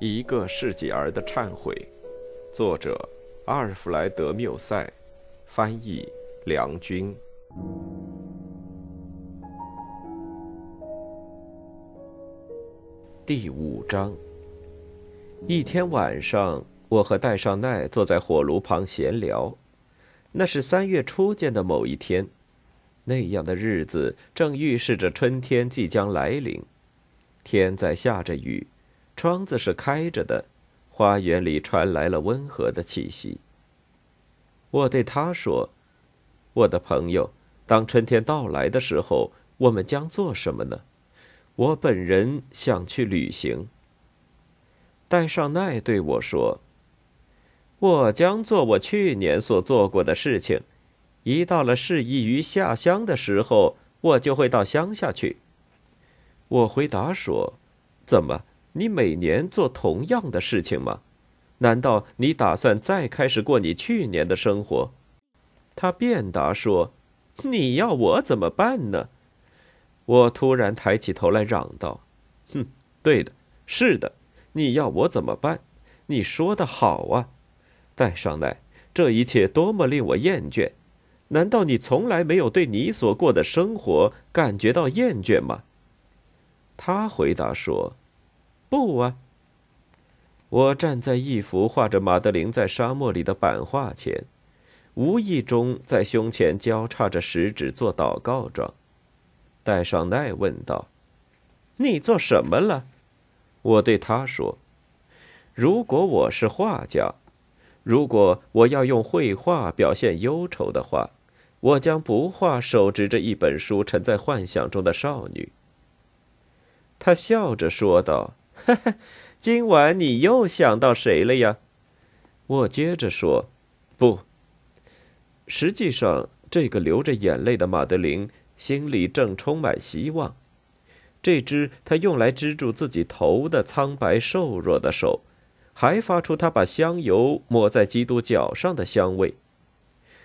一个世纪儿的忏悔，作者阿尔弗莱德·缪塞，翻译梁军。第五章。一天晚上，我和戴尚奈坐在火炉旁闲聊。那是三月初见的某一天，那样的日子正预示着春天即将来临。天在下着雨。窗子是开着的，花园里传来了温和的气息。我对他说：“我的朋友，当春天到来的时候，我们将做什么呢？我本人想去旅行。”戴尚奈对我说：“我将做我去年所做过的事情。一到了适宜于下乡的时候，我就会到乡下去。”我回答说：“怎么？”你每年做同样的事情吗？难道你打算再开始过你去年的生活？他辩答说：“你要我怎么办呢？”我突然抬起头来嚷道：“哼，对的，是的，你要我怎么办？你说的好啊，戴尚奈，这一切多么令我厌倦！难道你从来没有对你所过的生活感觉到厌倦吗？”他回答说。不啊！我站在一幅画着马德琳在沙漠里的版画前，无意中在胸前交叉着食指做祷告状。戴尚奈问道：“你做什么了？”我对他说：“如果我是画家，如果我要用绘画表现忧愁的话，我将不画手执着一本书沉在幻想中的少女。”他笑着说道。哈哈，今晚你又想到谁了呀？我接着说：“不，实际上，这个流着眼泪的马德琳心里正充满希望。这只他用来支住自己头的苍白瘦弱的手，还发出他把香油抹在基督脚上的香味。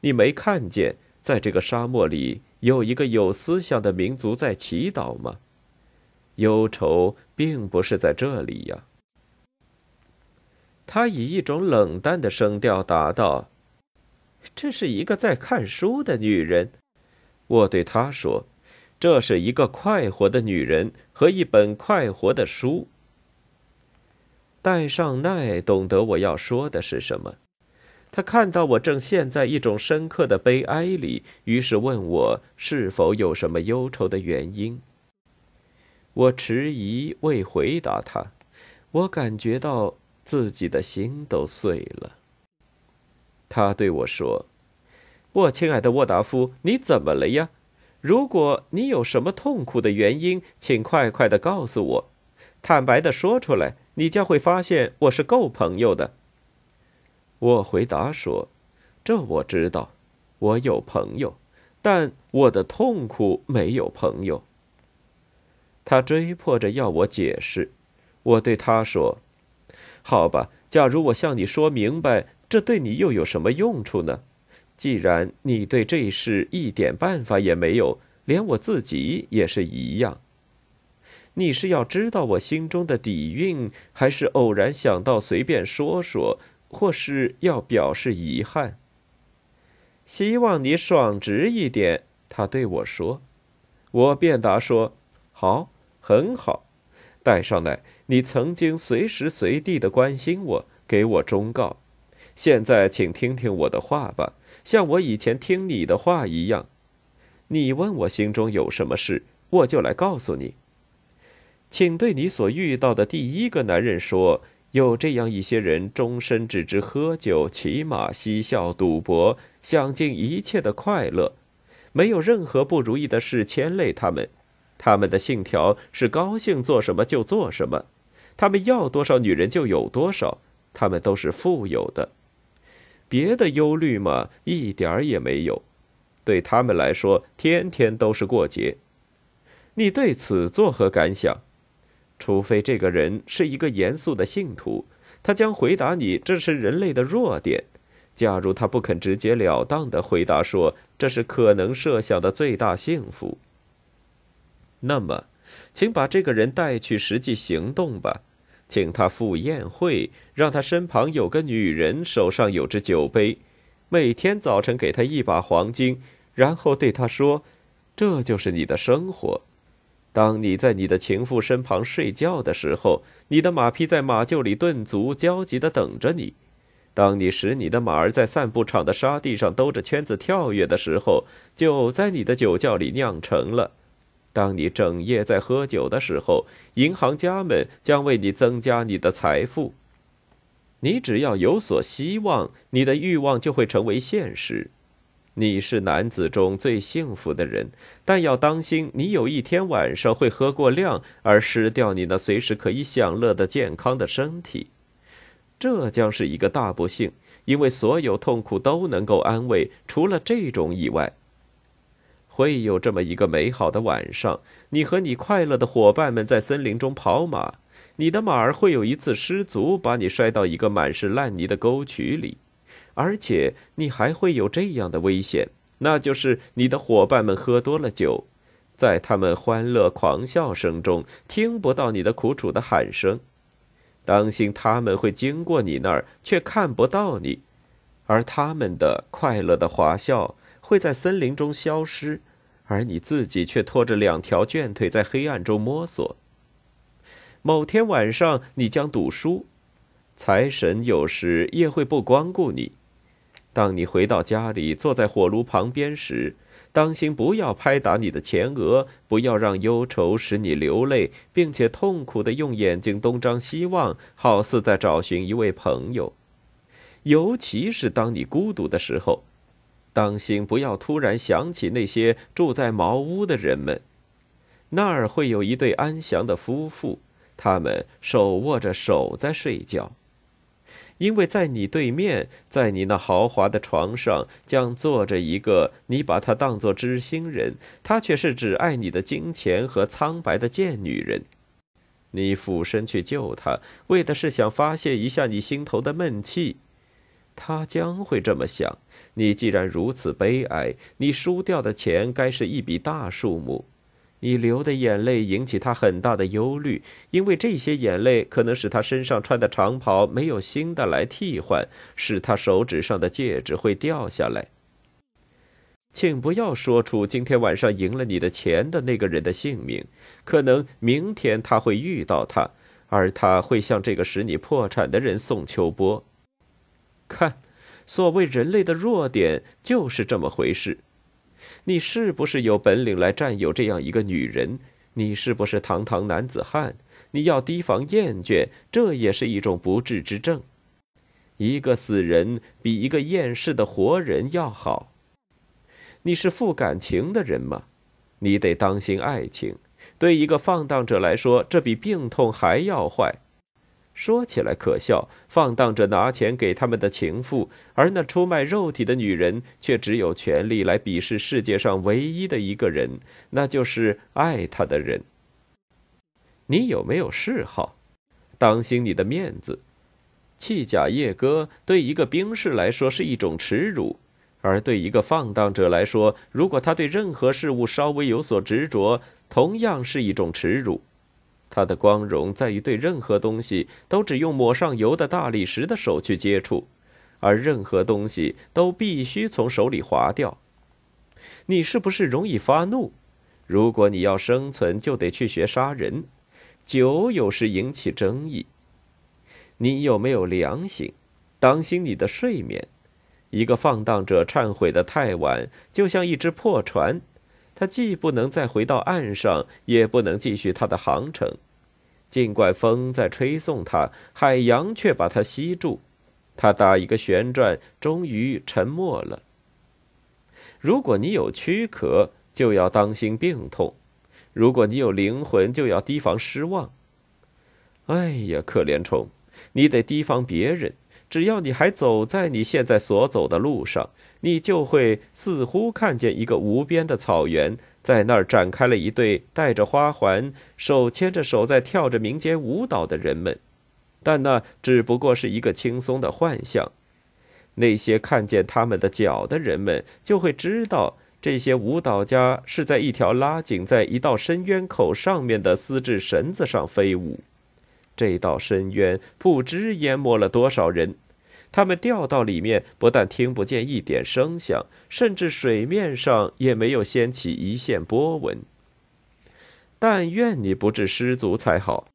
你没看见，在这个沙漠里有一个有思想的民族在祈祷吗？”忧愁并不是在这里呀。他以一种冷淡的声调答道：“这是一个在看书的女人。”我对他说：“这是一个快活的女人和一本快活的书。”戴尚奈懂得我要说的是什么，他看到我正陷在一种深刻的悲哀里，于是问我是否有什么忧愁的原因。我迟疑未回答他，我感觉到自己的心都碎了。他对我说：“我亲爱的沃达夫，你怎么了呀？如果你有什么痛苦的原因，请快快的告诉我，坦白的说出来，你将会发现我是够朋友的。”我回答说：“这我知道，我有朋友，但我的痛苦没有朋友。”他追迫着要我解释，我对他说：“好吧，假如我向你说明白，这对你又有什么用处呢？既然你对这事一点办法也没有，连我自己也是一样。你是要知道我心中的底蕴，还是偶然想到随便说说，或是要表示遗憾？希望你爽直一点。”他对我说。我便答说：“好。”很好，戴尚奈，你曾经随时随地的关心我，给我忠告。现在，请听听我的话吧，像我以前听你的话一样。你问我心中有什么事，我就来告诉你。请对你所遇到的第一个男人说：有这样一些人，终身只知喝酒、骑马、嬉笑、赌博，享尽一切的快乐，没有任何不如意的事牵累他们。他们的信条是高兴做什么就做什么，他们要多少女人就有多少，他们都是富有的，别的忧虑嘛一点儿也没有，对他们来说天天都是过节。你对此作何感想？除非这个人是一个严肃的信徒，他将回答你这是人类的弱点。假如他不肯直截了当的回答说这是可能设想的最大幸福。那么，请把这个人带去实际行动吧。请他赴宴会，让他身旁有个女人，手上有只酒杯，每天早晨给他一把黄金，然后对他说：“这就是你的生活。当你在你的情妇身旁睡觉的时候，你的马匹在马厩里顿足，焦急地等着你。”当你使你的马儿在散步场的沙地上兜着圈子跳跃的时候，酒在你的酒窖里酿成了；当你整夜在喝酒的时候，银行家们将为你增加你的财富。你只要有所希望，你的欲望就会成为现实。你是男子中最幸福的人，但要当心，你有一天晚上会喝过量，而失掉你那随时可以享乐的健康的身体。这将是一个大不幸，因为所有痛苦都能够安慰，除了这种以外。会有这么一个美好的晚上，你和你快乐的伙伴们在森林中跑马，你的马儿会有一次失足，把你摔到一个满是烂泥的沟渠里，而且你还会有这样的危险，那就是你的伙伴们喝多了酒，在他们欢乐狂笑声中，听不到你的苦楚的喊声。当心，他们会经过你那儿，却看不到你，而他们的快乐的滑笑会在森林中消失，而你自己却拖着两条倦腿在黑暗中摸索。某天晚上，你将赌输，财神有时也会不光顾你。当你回到家里，坐在火炉旁边时。当心，不要拍打你的前额，不要让忧愁使你流泪，并且痛苦的用眼睛东张西望，好似在找寻一位朋友。尤其是当你孤独的时候，当心不要突然想起那些住在茅屋的人们，那儿会有一对安详的夫妇，他们手握着手在睡觉。因为在你对面，在你那豪华的床上，将坐着一个你把他当作知心人，他却是只爱你的金钱和苍白的贱女人。你俯身去救他，为的是想发泄一下你心头的闷气。他将会这么想：你既然如此悲哀，你输掉的钱该是一笔大数目。你流的眼泪引起他很大的忧虑，因为这些眼泪可能使他身上穿的长袍没有新的来替换，使他手指上的戒指会掉下来。请不要说出今天晚上赢了你的钱的那个人的姓名，可能明天他会遇到他，而他会向这个使你破产的人送秋波。看，所谓人类的弱点就是这么回事。你是不是有本领来占有这样一个女人？你是不是堂堂男子汉？你要提防厌倦，这也是一种不治之症。一个死人比一个厌世的活人要好。你是负感情的人吗？你得当心爱情。对一个放荡者来说，这比病痛还要坏。说起来可笑，放荡着拿钱给他们的情妇，而那出卖肉体的女人却只有权利来鄙视世界上唯一的一个人，那就是爱她的人。你有没有嗜好？当心你的面子。弃甲夜歌对一个兵士来说是一种耻辱，而对一个放荡者来说，如果他对任何事物稍微有所执着，同样是一种耻辱。他的光荣在于对任何东西都只用抹上油的大理石的手去接触，而任何东西都必须从手里滑掉。你是不是容易发怒？如果你要生存，就得去学杀人。酒有时引起争议。你有没有良心？当心你的睡眠。一个放荡者忏悔的太晚，就像一只破船。他既不能再回到岸上，也不能继续他的航程。尽管风在吹送他，海洋却把他吸住。他打一个旋转，终于沉没了。如果你有躯壳，就要当心病痛；如果你有灵魂，就要提防失望。哎呀，可怜虫，你得提防别人。只要你还走在你现在所走的路上，你就会似乎看见一个无边的草原，在那儿展开了一对戴着花环、手牵着手在跳着民间舞蹈的人们，但那只不过是一个轻松的幻象。那些看见他们的脚的人们就会知道，这些舞蹈家是在一条拉紧在一道深渊口上面的丝质绳子上飞舞。这道深渊不知淹没了多少人。他们掉到里面，不但听不见一点声响，甚至水面上也没有掀起一线波纹。但愿你不致失足才好。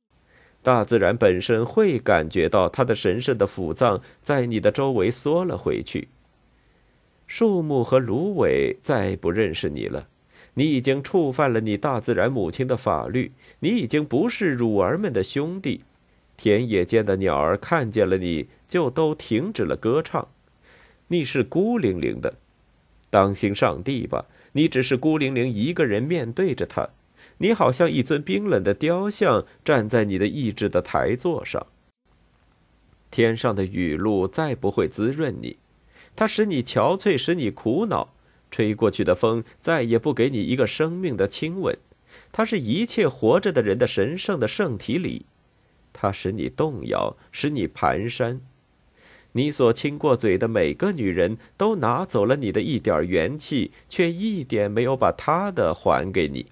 大自然本身会感觉到它的神圣的腹脏在你的周围缩了回去。树木和芦苇再不认识你了，你已经触犯了你大自然母亲的法律，你已经不是乳儿们的兄弟。田野间的鸟儿看见了你就都停止了歌唱，你是孤零零的。当心上帝吧，你只是孤零零一个人面对着他，你好像一尊冰冷的雕像站在你的意志的台座上。天上的雨露再不会滋润你，它使你憔悴，使你苦恼。吹过去的风再也不给你一个生命的亲吻，它是一切活着的人的神圣的圣体里。它使你动摇，使你蹒跚。你所亲过嘴的每个女人都拿走了你的一点元气，却一点没有把她的还给你。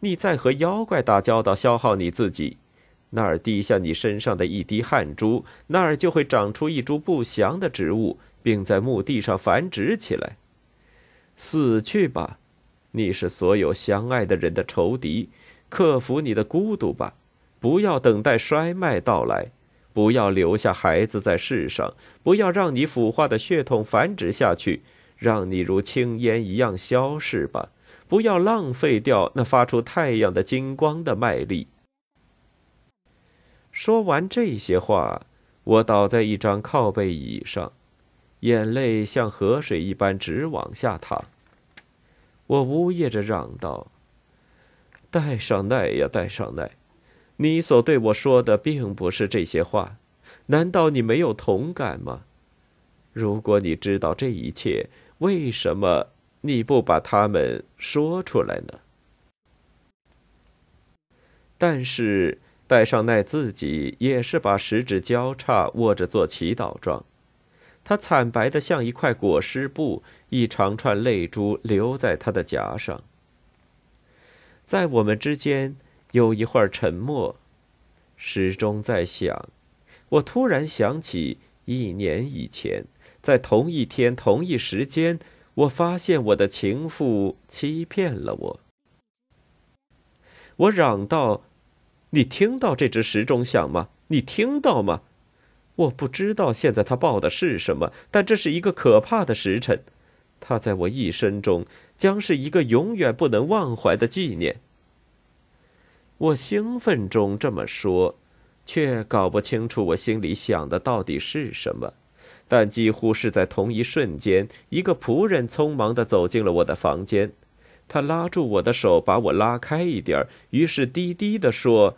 你在和妖怪打交道，消耗你自己。那儿滴下你身上的一滴汗珠，那儿就会长出一株不祥的植物，并在墓地上繁殖起来。死去吧，你是所有相爱的人的仇敌。克服你的孤独吧。不要等待衰迈到来，不要留下孩子在世上，不要让你腐化的血统繁殖下去，让你如青烟一样消逝吧。不要浪费掉那发出太阳的金光的麦粒。说完这些话，我倒在一张靠背椅上，眼泪像河水一般直往下淌。我呜咽着嚷道：“带上奈呀，带上奈！”你所对我说的并不是这些话，难道你没有同感吗？如果你知道这一切，为什么你不把它们说出来呢？但是戴尚奈自己也是把食指交叉握着做祈祷状，他惨白的像一块裹尸布，一长串泪珠流在他的颊上。在我们之间。有一会儿沉默，时钟在响。我突然想起一年以前，在同一天同一时间，我发现我的情妇欺骗了我。我嚷道：“你听到这只时钟响吗？你听到吗？”我不知道现在它报的是什么，但这是一个可怕的时辰。它在我一生中将是一个永远不能忘怀的纪念。我兴奋中这么说，却搞不清楚我心里想的到底是什么。但几乎是在同一瞬间，一个仆人匆忙地走进了我的房间。他拉住我的手，把我拉开一点于是低低地说：“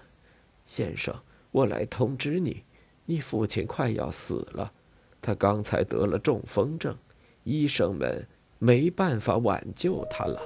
先生，我来通知你，你父亲快要死了。他刚才得了中风症，医生们没办法挽救他了。”